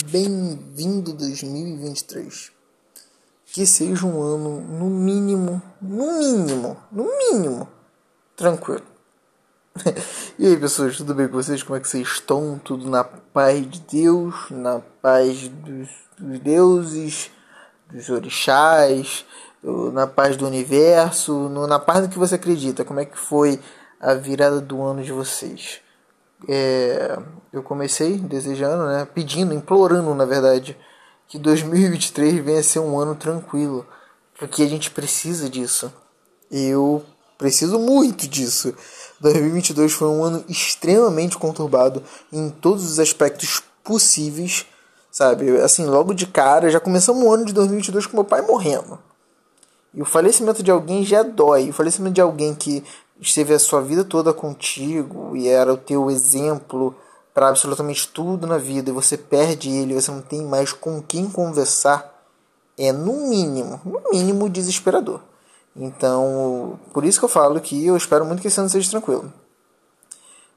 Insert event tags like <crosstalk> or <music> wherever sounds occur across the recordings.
Bem-vindo 2023. Que seja um ano, no mínimo, no mínimo, no mínimo, tranquilo. <laughs> e aí, pessoas, tudo bem com vocês? Como é que vocês estão? Tudo na paz de Deus, na paz dos, dos deuses, dos orixás, na paz do universo, no, na paz do que você acredita. Como é que foi a virada do ano de vocês? É, eu comecei desejando, né, pedindo, implorando, na verdade, que 2023 venha ser um ano tranquilo, porque a gente precisa disso. Eu preciso muito disso. 2022 foi um ano extremamente conturbado em todos os aspectos possíveis, sabe? Assim, logo de cara, já começamos o ano de 2022 com meu pai morrendo. E o falecimento de alguém já dói. O falecimento de alguém que esteve a sua vida toda contigo e era o teu exemplo para absolutamente tudo na vida e você perde ele, você não tem mais com quem conversar, é no mínimo, no mínimo desesperador. Então, por isso que eu falo que eu espero muito que esse ano seja tranquilo.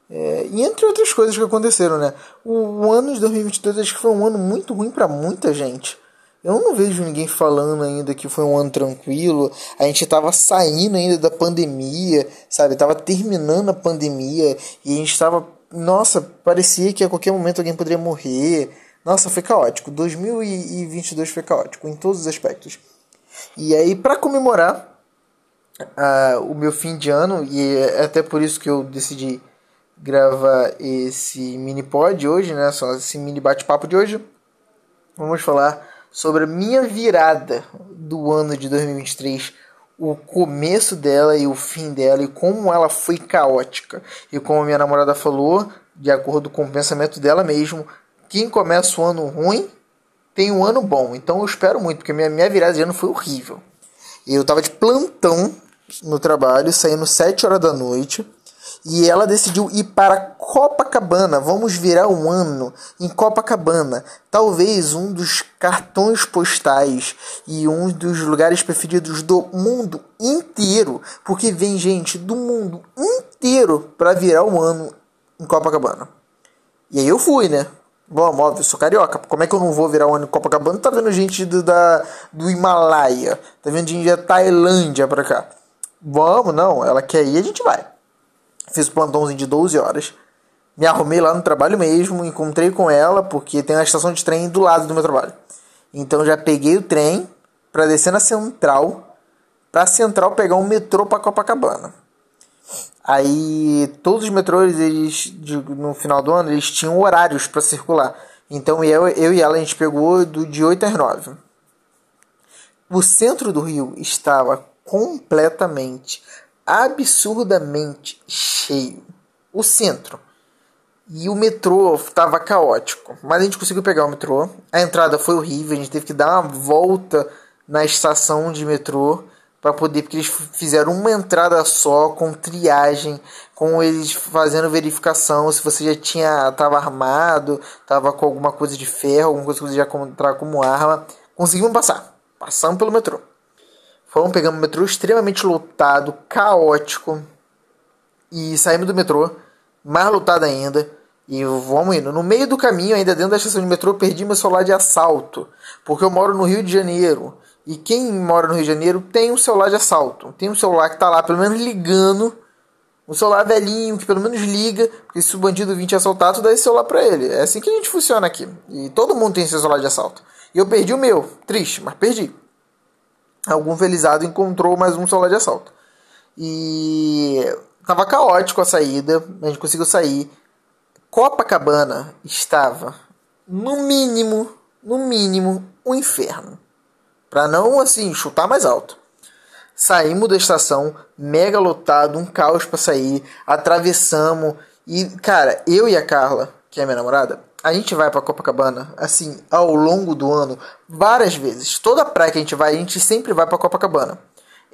É, e entre outras coisas que aconteceram, né? O, o ano de 2022 acho que foi um ano muito ruim para muita gente. Eu não vejo ninguém falando ainda que foi um ano tranquilo. A gente estava saindo ainda da pandemia, sabe? Tava terminando a pandemia e a gente estava, nossa, parecia que a qualquer momento alguém poderia morrer. Nossa, foi caótico. 2022 foi caótico em todos os aspectos. E aí, para comemorar uh, o meu fim de ano, e é até por isso que eu decidi gravar esse mini pod hoje, né? Só esse mini bate-papo de hoje. Vamos falar sobre a minha virada do ano de 2023, o começo dela e o fim dela e como ela foi caótica. E como minha namorada falou, de acordo com o pensamento dela mesmo, quem começa o ano ruim tem um ano bom. Então eu espero muito, porque minha, minha virada de ano foi horrível. Eu tava de plantão no trabalho, saindo 7 horas da noite e ela decidiu ir para Copacabana. Vamos virar um ano em Copacabana. Talvez um dos cartões postais e um dos lugares preferidos do mundo inteiro, porque vem gente do mundo inteiro para virar um ano em Copacabana. E aí eu fui, né? Bom, óbvio, sou carioca. Como é que eu não vou virar um ano em Copacabana? Tá vendo gente do, da, do Himalaia, tá vendo gente da Tailândia pra cá. Vamos, não, ela quer ir, a gente vai. Fiz o plantãozinho de 12 horas. Me arrumei lá no trabalho mesmo, encontrei com ela, porque tem uma estação de trem do lado do meu trabalho. Então já peguei o trem para descer na central, para central pegar um metrô para Copacabana. Aí todos os metrôs, eles, no final do ano, eles tinham horários para circular. Então eu, eu e ela a gente pegou do, de 8 às 9. O centro do Rio estava completamente absurdamente cheio. O centro. E o metrô estava caótico. Mas a gente conseguiu pegar o metrô. A entrada foi horrível. A gente teve que dar uma volta na estação de metrô para poder, porque eles fizeram uma entrada só com triagem, com eles fazendo verificação se você já tinha estava armado, estava com alguma coisa de ferro, alguma coisa que você já encontrar como arma. Conseguimos passar, passamos pelo metrô. Fomos pegando um metrô extremamente lotado, caótico. E saímos do metrô, mais lotado ainda. E vamos indo. No meio do caminho, ainda dentro da estação de metrô, perdi meu celular de assalto. Porque eu moro no Rio de Janeiro. E quem mora no Rio de Janeiro tem um celular de assalto. Tem um celular que tá lá, pelo menos ligando. Um celular velhinho, que pelo menos liga. Porque se o bandido vir te assaltar, tu dá esse celular pra ele. É assim que a gente funciona aqui. E todo mundo tem esse celular de assalto. E eu perdi o meu. Triste, mas perdi algum felizado encontrou mais um celular de assalto. E tava caótico a saída, a gente conseguiu sair. Copacabana estava, no mínimo, no mínimo, um inferno. Para não assim chutar mais alto. Saímos da estação, mega lotado, um caos para sair, atravessamos e, cara, eu e a Carla, que é minha namorada, a gente vai para Copacabana, assim, ao longo do ano, várias vezes. Toda praia que a gente vai, a gente sempre vai para Copacabana.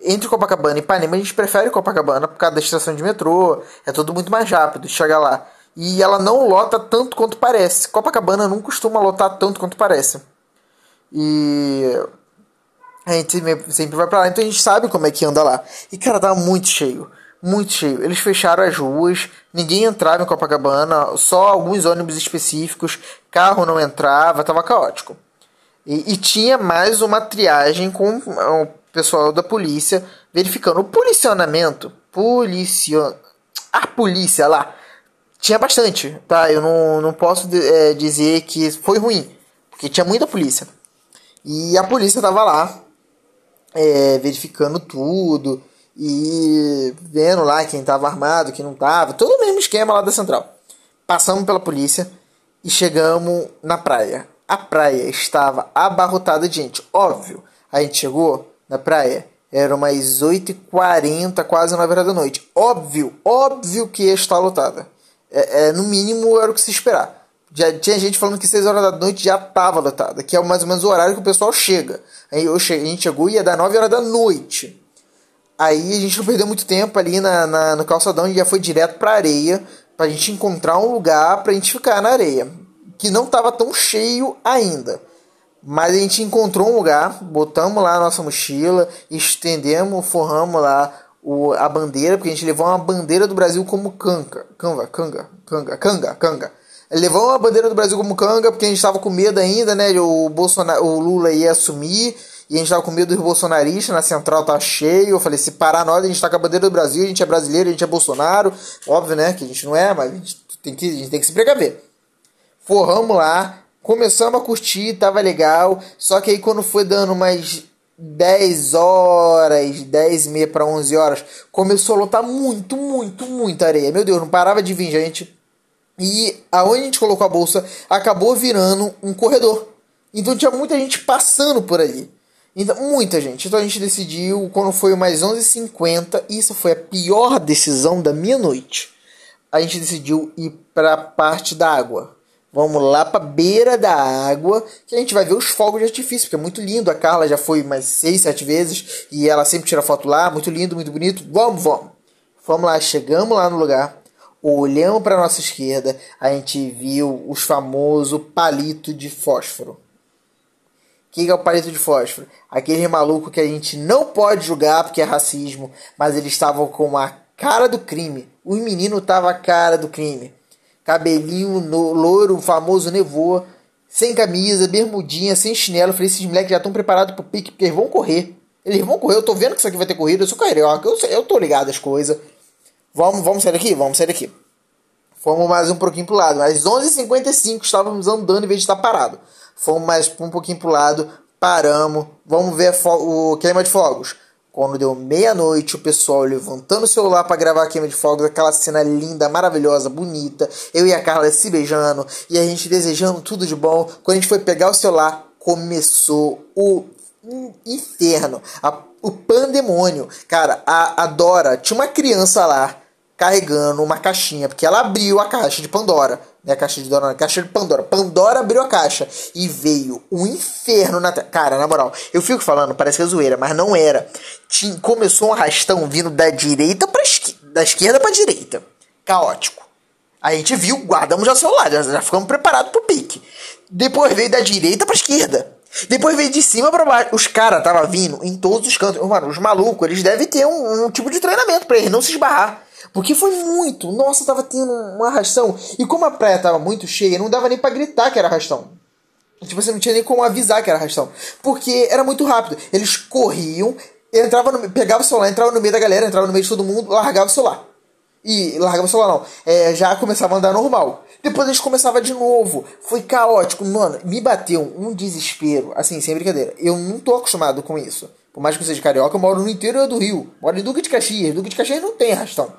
Entre Copacabana e Ipanema, a gente prefere Copacabana por causa da estação de metrô, é tudo muito mais rápido, chega lá. E ela não lota tanto quanto parece. Copacabana não costuma lotar tanto quanto parece. E a gente sempre vai pra lá, então a gente sabe como é que anda lá. E cara, tá muito cheio. Muito cheio. Eles fecharam as ruas, ninguém entrava em Copacabana, só alguns ônibus específicos, carro não entrava, tava caótico. E, e tinha mais uma triagem com o pessoal da polícia verificando o policionamento. Policion... A polícia lá tinha bastante, tá? Eu não, não posso é, dizer que foi ruim, porque tinha muita polícia. E a polícia tava lá, é, verificando tudo e vendo lá quem tava armado, quem não tava, todo o mesmo esquema lá da central. Passamos pela polícia e chegamos na praia. A praia estava abarrotada de gente, óbvio. A gente chegou na praia, era umas 8h40, quase 9 horas da noite. Óbvio, óbvio que ia estar lotada. É, é, no mínimo era o que se esperar. Já tinha gente falando que 6 horas da noite já estava lotada, que é mais ou menos o horário que o pessoal chega. Aí a gente chegou e ia dar 9 horas da noite. Aí a gente não perdeu muito tempo ali na, na no calçadão e já foi direto pra areia, pra gente encontrar um lugar pra gente ficar na areia. Que não tava tão cheio ainda. Mas a gente encontrou um lugar, botamos lá a nossa mochila, estendemos, forramos lá o, a bandeira, porque a gente levou uma bandeira do Brasil como canga. Canga, canga, canga, canga, canga. Levou uma bandeira do Brasil como canga, porque a gente estava com medo ainda, né? O, Bolsonaro, o Lula ia assumir. E a gente estava com medo dos bolsonaristas, na central tá cheio. Eu falei, se parar nós, a gente tá com a bandeira do Brasil, a gente é brasileiro, a gente é Bolsonaro. Óbvio, né? Que a gente não é, mas a gente tem que, a gente tem que se precaver. Forramos lá, Começamos a curtir, tava legal. Só que aí quando foi dando umas 10 horas, 10 e meia para 11 horas, começou a lotar muito, muito, muita areia. Meu Deus, não parava de vir gente. E aonde a gente colocou a bolsa acabou virando um corredor. Então tinha muita gente passando por ali. Então, muita gente. Então a gente decidiu, quando foi mais 11h50, isso foi a pior decisão da minha noite. A gente decidiu ir para a parte da água. Vamos lá pra beira da água, que a gente vai ver os fogos de artifício, porque é muito lindo. A Carla já foi mais seis, sete vezes e ela sempre tira foto lá, muito lindo, muito bonito. Vamos, vamos. Vamos lá, chegamos lá no lugar, olhamos para nossa esquerda, a gente viu os famosos palito de fósforo. Que é o palito de fósforo? Aquele maluco que a gente não pode julgar porque é racismo, mas eles estavam com a cara do crime. O menino tava a cara do crime cabelinho no, loiro, famoso nevô, sem camisa, bermudinha, sem chinelo. falei, esses moleques já estão preparados pro pique, porque eles vão correr. Eles vão correr, eu tô vendo que isso aqui vai ter corrida, eu sou carioca, eu, eu tô ligado às coisas. Vamos, vamos sair daqui? Vamos sair daqui. Fomos mais um pouquinho pro lado. Às 11h55 estávamos andando em vez de estar parado. Fomos mais um pouquinho pro lado, paramos. Vamos ver o queima de fogos. Quando deu meia-noite, o pessoal levantando o celular para gravar a queima de fogos, aquela cena linda, maravilhosa, bonita. Eu e a Carla se beijando e a gente desejando tudo de bom. Quando a gente foi pegar o celular, começou o inferno, a, o pandemônio. Cara, a, a Dora tinha uma criança lá carregando uma caixinha, porque ela abriu a caixa de Pandora. Né, a caixa de Dora, a caixa de Pandora. Pandora abriu a caixa e veio um inferno na Cara, na moral, eu fico falando, parece que é zoeira, mas não era. Tinha, começou um arrastão vindo da direita para esquerda, da esquerda para direita. Caótico. A gente viu, guardamos já o celular, já, já ficamos preparados pro pique. Depois veio da direita pra esquerda. Depois veio de cima para baixo. Os caras tava vindo em todos os cantos. Mano, os malucos, eles devem ter um, um tipo de treinamento para eles não se esbarrar. Porque foi muito. Nossa, tava tendo uma arrastão. E como a praia tava muito cheia, não dava nem para gritar que era arrastão. Tipo, você não tinha nem como avisar que era arrastão. Porque era muito rápido. Eles corriam, entrava no, pegava o celular, entrava no meio da galera, entrava no meio de todo mundo, largava o celular. E largava o celular não. É, já começava a andar normal. Depois eles começavam de novo. Foi caótico. Mano, me bateu um desespero. Assim, sem brincadeira. Eu não tô acostumado com isso. Por mais que eu seja carioca, eu moro no interior do Rio. Moro em Duque de Caxias. Duque de Caxias não tem arrastão.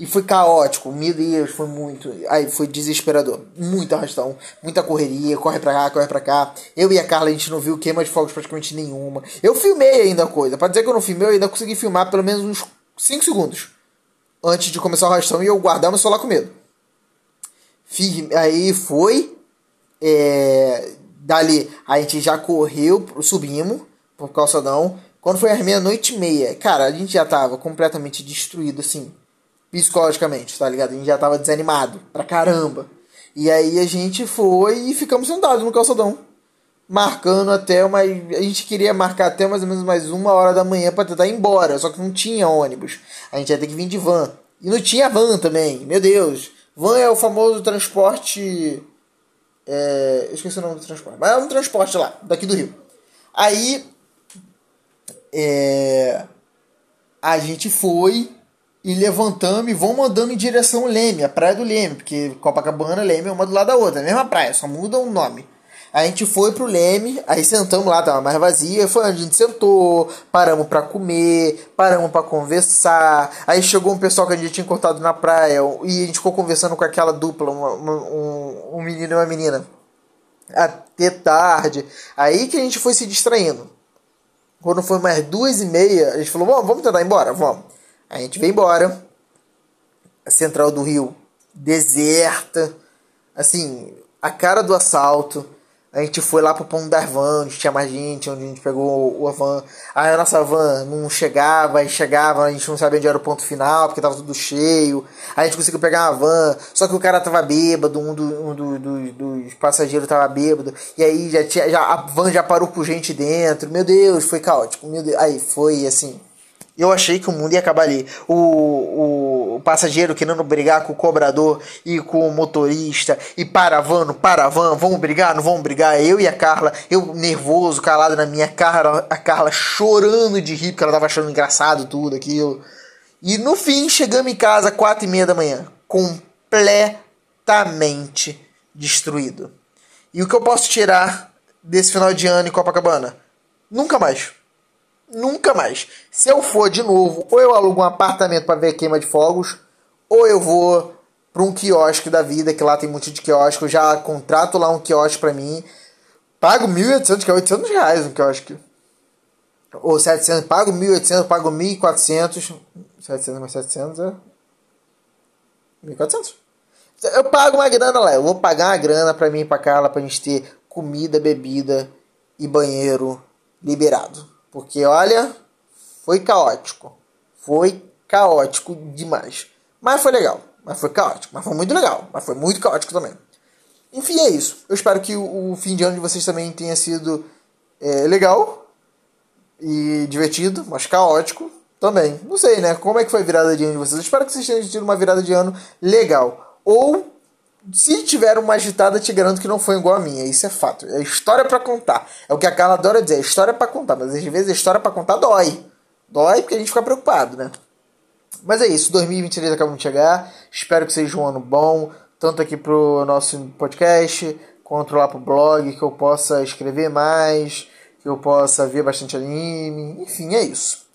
E foi caótico, meu Deus, foi muito. Aí foi desesperador. Muito arrastão, muita correria, corre pra cá, corre pra cá. Eu e a Carla, a gente não viu queima de fogos praticamente nenhuma. Eu filmei ainda a coisa. Pra dizer que eu não filmei, eu ainda consegui filmar pelo menos uns 5 segundos. Antes de começar o arrastão e eu guardar meu celular com medo. Aí foi. É, dali a gente já correu, subimos pro calçadão. Quando foi às meia-noite e meia, cara, a gente já tava completamente destruído assim psicologicamente, tá ligado? A gente já tava desanimado pra caramba. E aí a gente foi e ficamos sentados no calçadão. marcando até uma. A gente queria marcar até mais ou menos mais uma hora da manhã para tentar ir embora, só que não tinha ônibus. A gente ia ter que vir de van. E não tinha van também, meu Deus. Van é o famoso transporte. É, eu esqueci o nome do transporte, mas é um transporte lá, daqui do Rio. Aí. É, a gente foi e levantamos e vamos andando em direção ao Leme, a praia do Leme, porque Copacabana e Leme é uma do lado da outra, é a mesma praia, só muda o nome. A gente foi pro Leme, aí sentamos lá, tava mais vazia, foi onde a gente sentou, paramos para comer, paramos para conversar. Aí chegou um pessoal que a gente tinha encontrado na praia e a gente ficou conversando com aquela dupla, uma, uma, um, um menino e uma menina, até tarde. Aí que a gente foi se distraindo. Quando foi mais duas e meia, a gente falou: vamos, vamos tentar ir embora? Vamos. A gente veio embora. A central do Rio deserta. Assim, a cara do assalto. A gente foi lá pro ponto da van, onde tinha mais gente, onde a gente pegou o van. Aí a nossa van não chegava, aí chegava, a gente não sabia onde era o ponto final, porque tava tudo cheio. Aí a gente conseguiu pegar uma van, só que o cara tava bêbado, um, do, um do, do, dos passageiros tava bêbado. E aí já tinha, já, a van já parou com gente dentro. Meu Deus, foi caótico. Meu Deus, aí foi assim eu achei que o mundo ia acabar ali. O, o, o, passageiro querendo brigar com o cobrador e com o motorista. E para van, não para van, vamos brigar, não vamos brigar. Eu e a Carla, eu nervoso, calado na minha cara, a Carla chorando de rir, porque ela tava achando engraçado tudo aquilo. E no fim, chegamos em casa quatro e meia da manhã. Completamente destruído. E o que eu posso tirar desse final de ano em Copacabana? Nunca mais. Nunca mais. Se eu for de novo, ou eu alugo um apartamento para ver queima de fogos, ou eu vou para um quiosque da vida, que lá tem muito de quiosque, eu já contrato lá um quiosque para mim, pago 1.800, que é 800 reais um quiosque. Ou 700, pago 1.800, pago 1.400, 700 mais 700 é 1.400. Eu pago uma grana lá, eu vou pagar uma grana para mim e pra Carla pra gente ter comida, bebida e banheiro liberado. Porque olha, foi caótico. Foi caótico demais. Mas foi legal. Mas foi caótico. Mas foi muito legal. Mas foi muito caótico também. Enfim, é isso. Eu espero que o, fim de ano de vocês também tenha sido é, legal e divertido, mas caótico também. Não sei, né? Como é que foi a virada de ano de vocês? Eu espero que vocês tenham tido uma virada de ano legal. Ou se tiver uma agitada, te garanto que não foi igual a minha. Isso é fato. É história para contar. É o que a Carla adora dizer. É história para contar. Mas às vezes a história para contar dói. Dói porque a gente fica preocupado, né? Mas é isso. 2023 acabou de chegar. Espero que seja um ano bom. Tanto aqui pro nosso podcast, quanto lá pro blog. Que eu possa escrever mais. Que eu possa ver bastante anime. Enfim, é isso.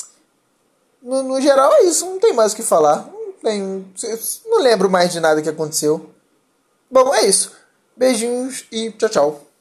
No, no geral é isso. Não tem mais o que falar. Não, tem, não lembro mais de nada que aconteceu. Bom, é isso. Beijinhos e tchau, tchau.